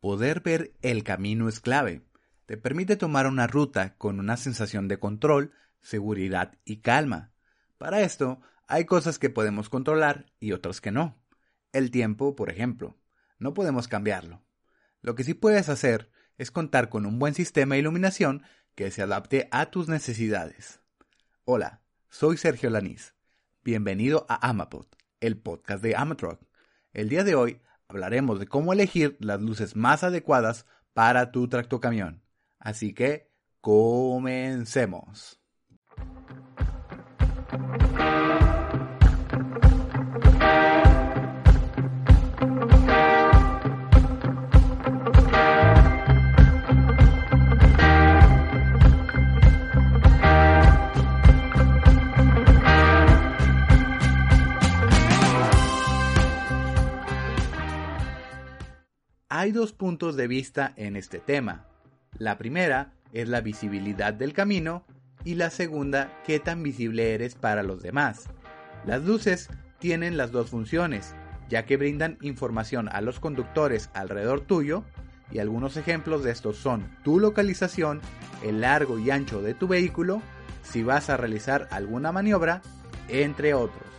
Poder ver el camino es clave. Te permite tomar una ruta con una sensación de control, seguridad y calma. Para esto, hay cosas que podemos controlar y otras que no. El tiempo, por ejemplo. No podemos cambiarlo. Lo que sí puedes hacer es contar con un buen sistema de iluminación que se adapte a tus necesidades. Hola, soy Sergio Lanís. Bienvenido a Amapod, el podcast de Amatrock. El día de hoy hablaremos de cómo elegir las luces más adecuadas para tu tractocamión. Así que, comencemos. Hay dos puntos de vista en este tema. La primera es la visibilidad del camino y la segunda, qué tan visible eres para los demás. Las luces tienen las dos funciones, ya que brindan información a los conductores alrededor tuyo, y algunos ejemplos de estos son tu localización, el largo y ancho de tu vehículo, si vas a realizar alguna maniobra, entre otros.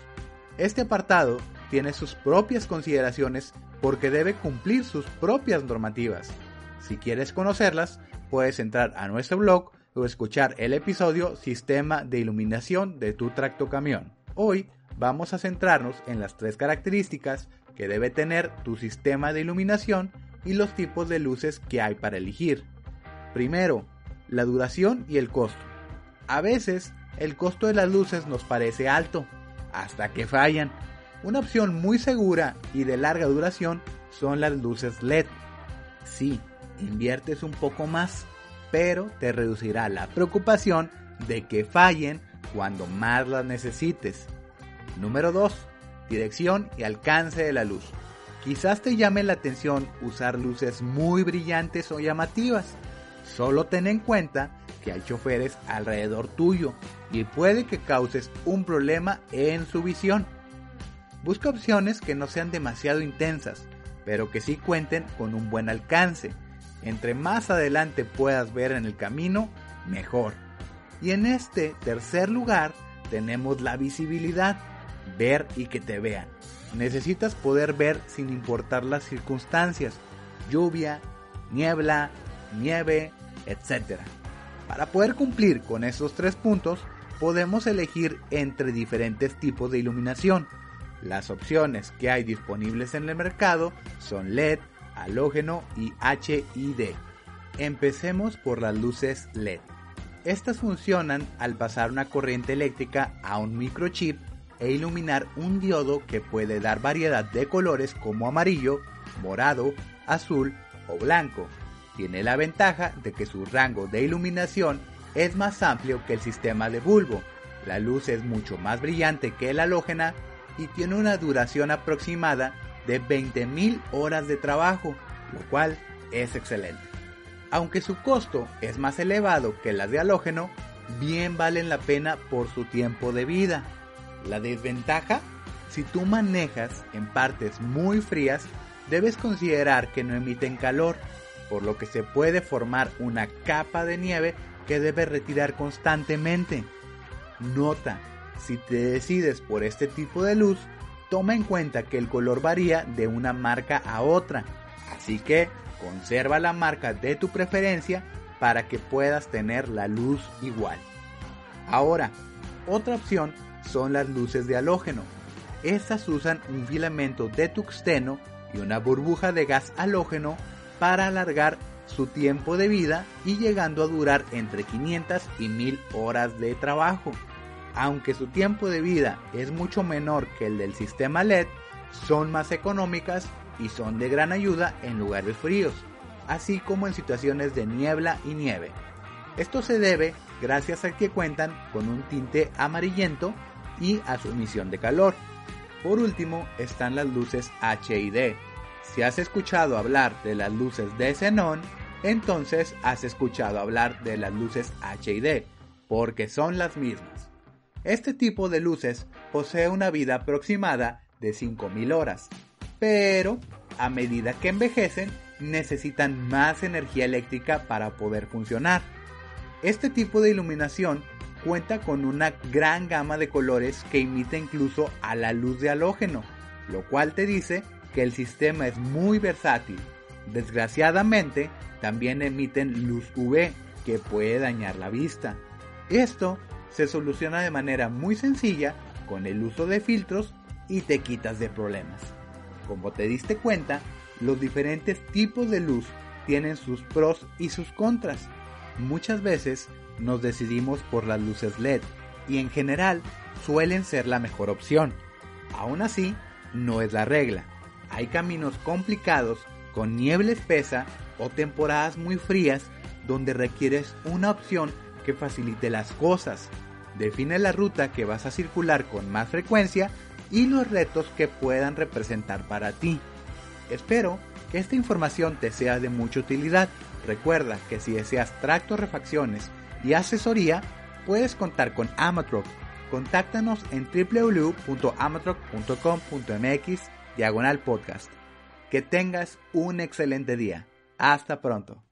Este apartado tiene sus propias consideraciones porque debe cumplir sus propias normativas. Si quieres conocerlas, puedes entrar a nuestro blog o escuchar el episodio Sistema de iluminación de tu tractocamión. Hoy vamos a centrarnos en las tres características que debe tener tu sistema de iluminación y los tipos de luces que hay para elegir. Primero, la duración y el costo. A veces, el costo de las luces nos parece alto, hasta que fallan. Una opción muy segura y de larga duración son las luces LED. Sí, inviertes un poco más, pero te reducirá la preocupación de que fallen cuando más las necesites. Número 2. Dirección y alcance de la luz. Quizás te llame la atención usar luces muy brillantes o llamativas. Solo ten en cuenta que hay choferes alrededor tuyo y puede que causes un problema en su visión. Busca opciones que no sean demasiado intensas, pero que sí cuenten con un buen alcance. Entre más adelante puedas ver en el camino, mejor. Y en este tercer lugar tenemos la visibilidad, ver y que te vean. Necesitas poder ver sin importar las circunstancias, lluvia, niebla, nieve, etc. Para poder cumplir con esos tres puntos, podemos elegir entre diferentes tipos de iluminación. Las opciones que hay disponibles en el mercado son LED, halógeno y HID. Empecemos por las luces LED. Estas funcionan al pasar una corriente eléctrica a un microchip e iluminar un diodo que puede dar variedad de colores como amarillo, morado, azul o blanco. Tiene la ventaja de que su rango de iluminación es más amplio que el sistema de bulbo. La luz es mucho más brillante que la halógena y tiene una duración aproximada de 20.000 horas de trabajo, lo cual es excelente. Aunque su costo es más elevado que las de halógeno, bien valen la pena por su tiempo de vida. La desventaja, si tú manejas en partes muy frías, debes considerar que no emiten calor, por lo que se puede formar una capa de nieve que debes retirar constantemente. Nota, si te decides por este tipo de luz, toma en cuenta que el color varía de una marca a otra, así que conserva la marca de tu preferencia para que puedas tener la luz igual. Ahora, otra opción son las luces de halógeno. Estas usan un filamento de tuxteno y una burbuja de gas halógeno para alargar su tiempo de vida y llegando a durar entre 500 y 1000 horas de trabajo aunque su tiempo de vida es mucho menor que el del sistema LED, son más económicas y son de gran ayuda en lugares fríos, así como en situaciones de niebla y nieve. Esto se debe gracias a que cuentan con un tinte amarillento y a su emisión de calor. Por último están las luces HID. Si has escuchado hablar de las luces de xenón, entonces has escuchado hablar de las luces HID, porque son las mismas. Este tipo de luces posee una vida aproximada de 5000 horas, pero a medida que envejecen necesitan más energía eléctrica para poder funcionar. Este tipo de iluminación cuenta con una gran gama de colores que imita incluso a la luz de halógeno, lo cual te dice que el sistema es muy versátil. Desgraciadamente, también emiten luz UV que puede dañar la vista. Esto se soluciona de manera muy sencilla con el uso de filtros y te quitas de problemas. Como te diste cuenta, los diferentes tipos de luz tienen sus pros y sus contras. Muchas veces nos decidimos por las luces LED y en general suelen ser la mejor opción. Aún así, no es la regla. Hay caminos complicados con niebla espesa o temporadas muy frías donde requieres una opción que facilite las cosas. Define la ruta que vas a circular con más frecuencia y los retos que puedan representar para ti. Espero que esta información te sea de mucha utilidad. Recuerda que si deseas tracto refacciones y asesoría, puedes contar con Amatroc. Contáctanos en www.amatroc.com.mx diagonal podcast. Que tengas un excelente día. Hasta pronto.